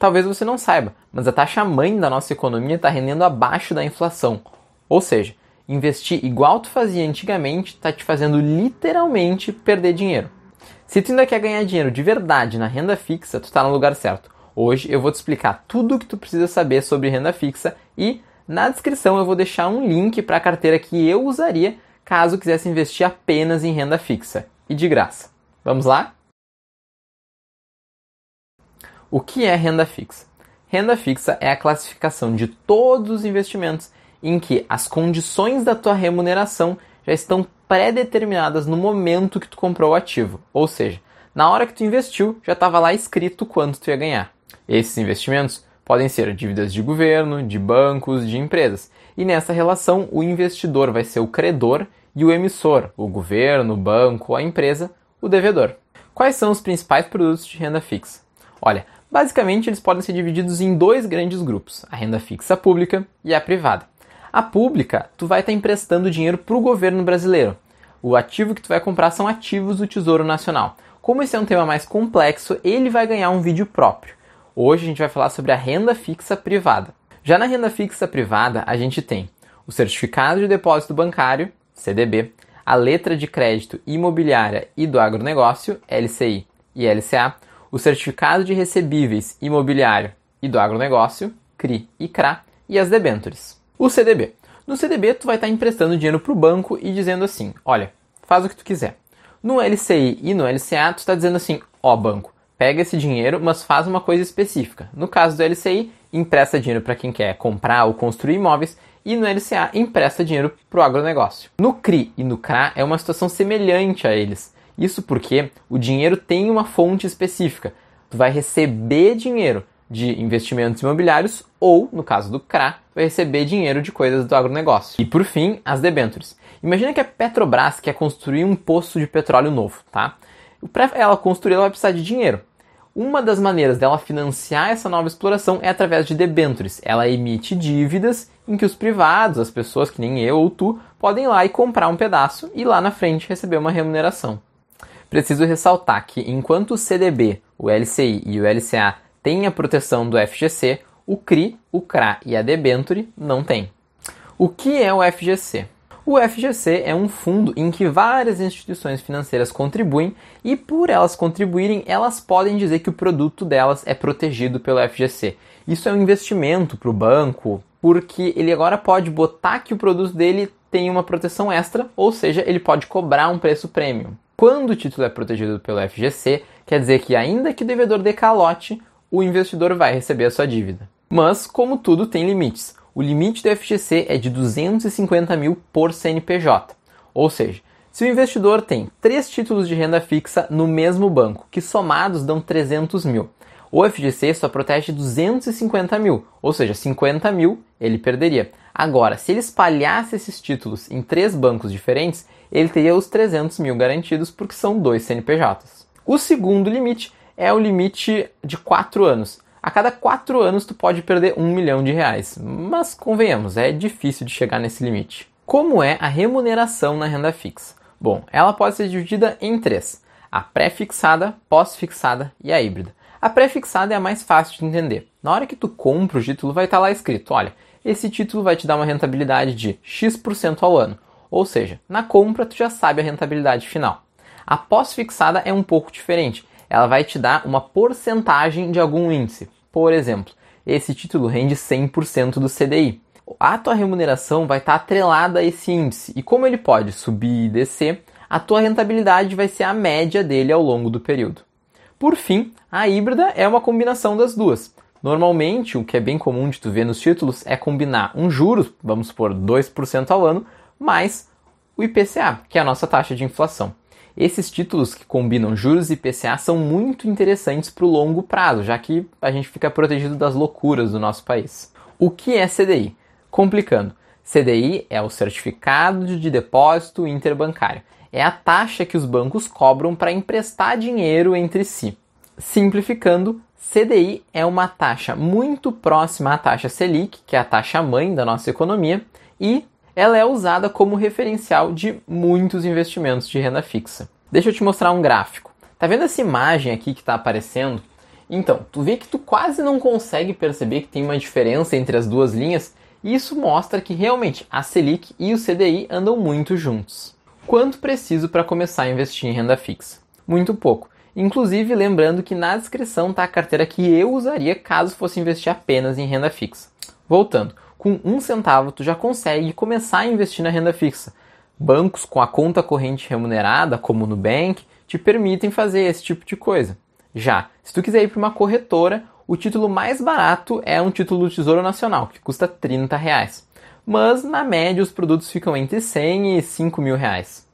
Talvez você não saiba, mas a taxa mãe da nossa economia está rendendo abaixo da inflação. Ou seja, investir igual tu fazia antigamente está te fazendo literalmente perder dinheiro. Se tu ainda quer ganhar dinheiro de verdade na renda fixa, tu está no lugar certo. Hoje eu vou te explicar tudo o que tu precisa saber sobre renda fixa e na descrição eu vou deixar um link para a carteira que eu usaria caso quisesse investir apenas em renda fixa e de graça. Vamos lá? O que é renda fixa? Renda fixa é a classificação de todos os investimentos em que as condições da tua remuneração já estão pré-determinadas no momento que tu comprou o ativo, ou seja, na hora que tu investiu já estava lá escrito quanto tu ia ganhar. Esses investimentos podem ser dívidas de governo, de bancos, de empresas, e nessa relação o investidor vai ser o credor e o emissor, o governo, o banco, a empresa, o devedor. Quais são os principais produtos de renda fixa? Olha, basicamente eles podem ser divididos em dois grandes grupos: a renda fixa pública e a privada. A pública, tu vai estar emprestando dinheiro para o governo brasileiro. O ativo que tu vai comprar são ativos do Tesouro Nacional. Como esse é um tema mais complexo, ele vai ganhar um vídeo próprio. Hoje a gente vai falar sobre a renda fixa privada. Já na renda fixa privada, a gente tem o certificado de depósito bancário, CDB, a letra de crédito imobiliária e do agronegócio, LCI e LCA, o certificado de recebíveis imobiliário e do agronegócio, CRI e CRA, e as debêntures. O CDB. No CDB, tu vai estar emprestando dinheiro para o banco e dizendo assim: olha, faz o que tu quiser. No LCI e no LCA, tu está dizendo assim: ó, banco, pega esse dinheiro, mas faz uma coisa específica. No caso do LCI, empresta dinheiro para quem quer comprar ou construir imóveis e no LCA empresta dinheiro para o agronegócio. No CRI e no CRA é uma situação semelhante a eles. Isso porque o dinheiro tem uma fonte específica. Tu vai receber dinheiro de investimentos imobiliários ou, no caso do CRA, vai receber dinheiro de coisas do agronegócio. E por fim, as debêntures. Imagina que a Petrobras quer construir um poço de petróleo novo, tá? Para ela construir, ela vai precisar de dinheiro. Uma das maneiras dela financiar essa nova exploração é através de debêntures. Ela emite dívidas em que os privados, as pessoas que nem eu ou tu, podem ir lá e comprar um pedaço e lá na frente receber uma remuneração. Preciso ressaltar que enquanto o CDB, o LCI e o LCA têm a proteção do FGC, o CRI, o CRA e a debenture não têm. O que é o FGC? O FGC é um fundo em que várias instituições financeiras contribuem e, por elas contribuírem, elas podem dizer que o produto delas é protegido pelo FGC. Isso é um investimento para o banco, porque ele agora pode botar que o produto dele tem uma proteção extra, ou seja, ele pode cobrar um preço premium. Quando o título é protegido pelo FGC, quer dizer que, ainda que o devedor dê calote, o investidor vai receber a sua dívida. Mas, como tudo, tem limites o limite do FGC é de 250 mil por CNPJ. Ou seja, se o investidor tem três títulos de renda fixa no mesmo banco, que somados dão 300 mil, o FGC só protege 250 mil, ou seja, 50 mil ele perderia. Agora, se ele espalhasse esses títulos em três bancos diferentes, ele teria os 300 mil garantidos porque são dois CNPJs. O segundo limite é o limite de 4 anos. A cada quatro anos tu pode perder um milhão de reais, mas convenhamos, é difícil de chegar nesse limite. Como é a remuneração na renda fixa? Bom, ela pode ser dividida em três: a pré-fixada, pós-fixada e a híbrida. A pré-fixada é a mais fácil de entender. Na hora que tu compra o título, vai estar lá escrito: olha, esse título vai te dar uma rentabilidade de X% ao ano. Ou seja, na compra tu já sabe a rentabilidade final. A pós-fixada é um pouco diferente ela vai te dar uma porcentagem de algum índice. Por exemplo, esse título rende 100% do CDI. A tua remuneração vai estar atrelada a esse índice e como ele pode subir e descer, a tua rentabilidade vai ser a média dele ao longo do período. Por fim, a híbrida é uma combinação das duas. Normalmente, o que é bem comum de tu ver nos títulos é combinar um juros, vamos supor 2% ao ano, mais o IPCA, que é a nossa taxa de inflação. Esses títulos que combinam juros e IPCA são muito interessantes para o longo prazo, já que a gente fica protegido das loucuras do nosso país. O que é CDI? Complicando. CDI é o Certificado de Depósito Interbancário. É a taxa que os bancos cobram para emprestar dinheiro entre si. Simplificando, CDI é uma taxa muito próxima à taxa Selic, que é a taxa mãe da nossa economia, e ela é usada como referencial de muitos investimentos de renda fixa. Deixa eu te mostrar um gráfico. Tá vendo essa imagem aqui que está aparecendo? Então, tu vê que tu quase não consegue perceber que tem uma diferença entre as duas linhas, e isso mostra que realmente a Selic e o CDI andam muito juntos. Quanto preciso para começar a investir em renda fixa? Muito pouco. Inclusive, lembrando que na descrição está a carteira que eu usaria caso fosse investir apenas em renda fixa. Voltando, com um centavo tu já consegue começar a investir na renda fixa. Bancos com a conta corrente remunerada, como o Nubank, te permitem fazer esse tipo de coisa. Já, se tu quiser ir para uma corretora, o título mais barato é um título do Tesouro Nacional, que custa 30 reais. Mas, na média, os produtos ficam entre 100 e 5 mil reais.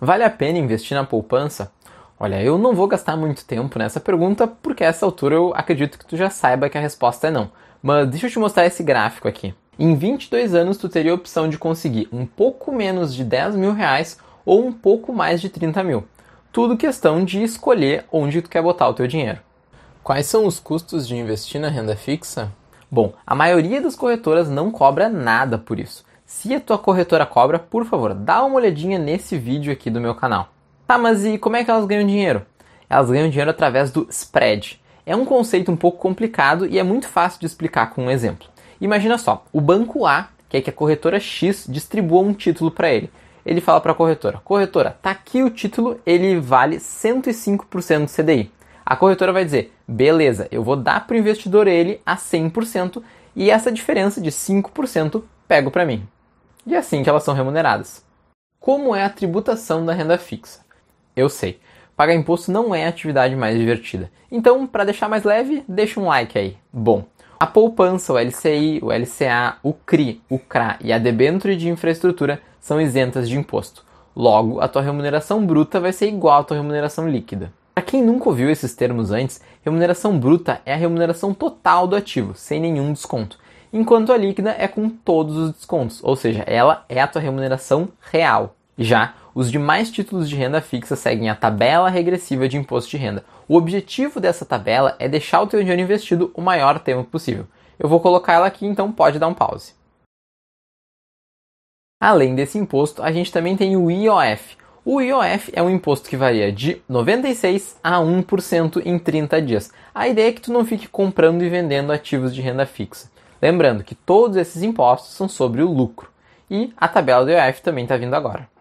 Vale a pena investir na poupança? Olha, eu não vou gastar muito tempo nessa pergunta, porque a essa altura eu acredito que tu já saiba que a resposta é não. Mas deixa eu te mostrar esse gráfico aqui. Em 22 anos, tu teria a opção de conseguir um pouco menos de 10 mil reais ou um pouco mais de 30 mil. Tudo questão de escolher onde tu quer botar o teu dinheiro. Quais são os custos de investir na renda fixa? Bom, a maioria das corretoras não cobra nada por isso. Se a tua corretora cobra, por favor, dá uma olhadinha nesse vídeo aqui do meu canal. Tá, mas e como é que elas ganham dinheiro? Elas ganham dinheiro através do spread. É um conceito um pouco complicado e é muito fácil de explicar com um exemplo. Imagina só, o banco A quer que a corretora X distribua um título para ele. Ele fala para a corretora: "Corretora, tá aqui o título, ele vale 105% do CDI". A corretora vai dizer: "Beleza, eu vou dar para o investidor ele a 100% e essa diferença de 5% pego para mim". E é assim que elas são remuneradas. Como é a tributação da renda fixa? Eu sei. Pagar imposto não é a atividade mais divertida. Então, para deixar mais leve, deixa um like aí. Bom, a poupança, o LCI, o LCA, o CRI, o CRA e a debênture de infraestrutura são isentas de imposto. Logo, a tua remuneração bruta vai ser igual à tua remuneração líquida. Para quem nunca ouviu esses termos antes, remuneração bruta é a remuneração total do ativo, sem nenhum desconto, enquanto a líquida é com todos os descontos, ou seja, ela é a tua remuneração real. Já os demais títulos de renda fixa seguem a tabela regressiva de imposto de renda. O objetivo dessa tabela é deixar o teu dinheiro investido o maior tempo possível. Eu vou colocar ela aqui, então pode dar um pause. Além desse imposto, a gente também tem o IOF. O IOF é um imposto que varia de 96 a 1% em 30 dias. A ideia é que tu não fique comprando e vendendo ativos de renda fixa. Lembrando que todos esses impostos são sobre o lucro. E a tabela do IOF também está vindo agora.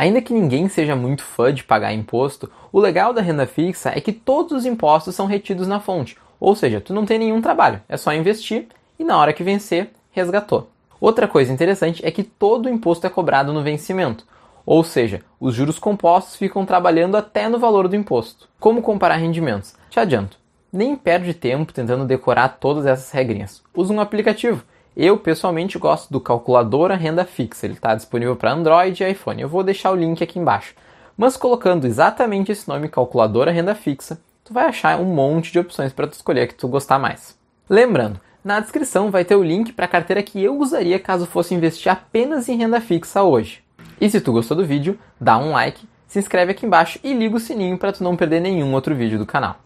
Ainda que ninguém seja muito fã de pagar imposto, o legal da renda fixa é que todos os impostos são retidos na fonte, ou seja, tu não tem nenhum trabalho, é só investir e na hora que vencer, resgatou. Outra coisa interessante é que todo o imposto é cobrado no vencimento, ou seja, os juros compostos ficam trabalhando até no valor do imposto. Como comparar rendimentos? Te adianto, nem perde tempo tentando decorar todas essas regrinhas. Usa um aplicativo eu pessoalmente gosto do calculadora renda fixa, ele está disponível para Android e iPhone. Eu vou deixar o link aqui embaixo. Mas colocando exatamente esse nome calculadora renda fixa, tu vai achar um monte de opções para tu escolher a que tu gostar mais. Lembrando, na descrição vai ter o link para a carteira que eu usaria caso fosse investir apenas em renda fixa hoje. E se tu gostou do vídeo, dá um like, se inscreve aqui embaixo e liga o sininho para tu não perder nenhum outro vídeo do canal.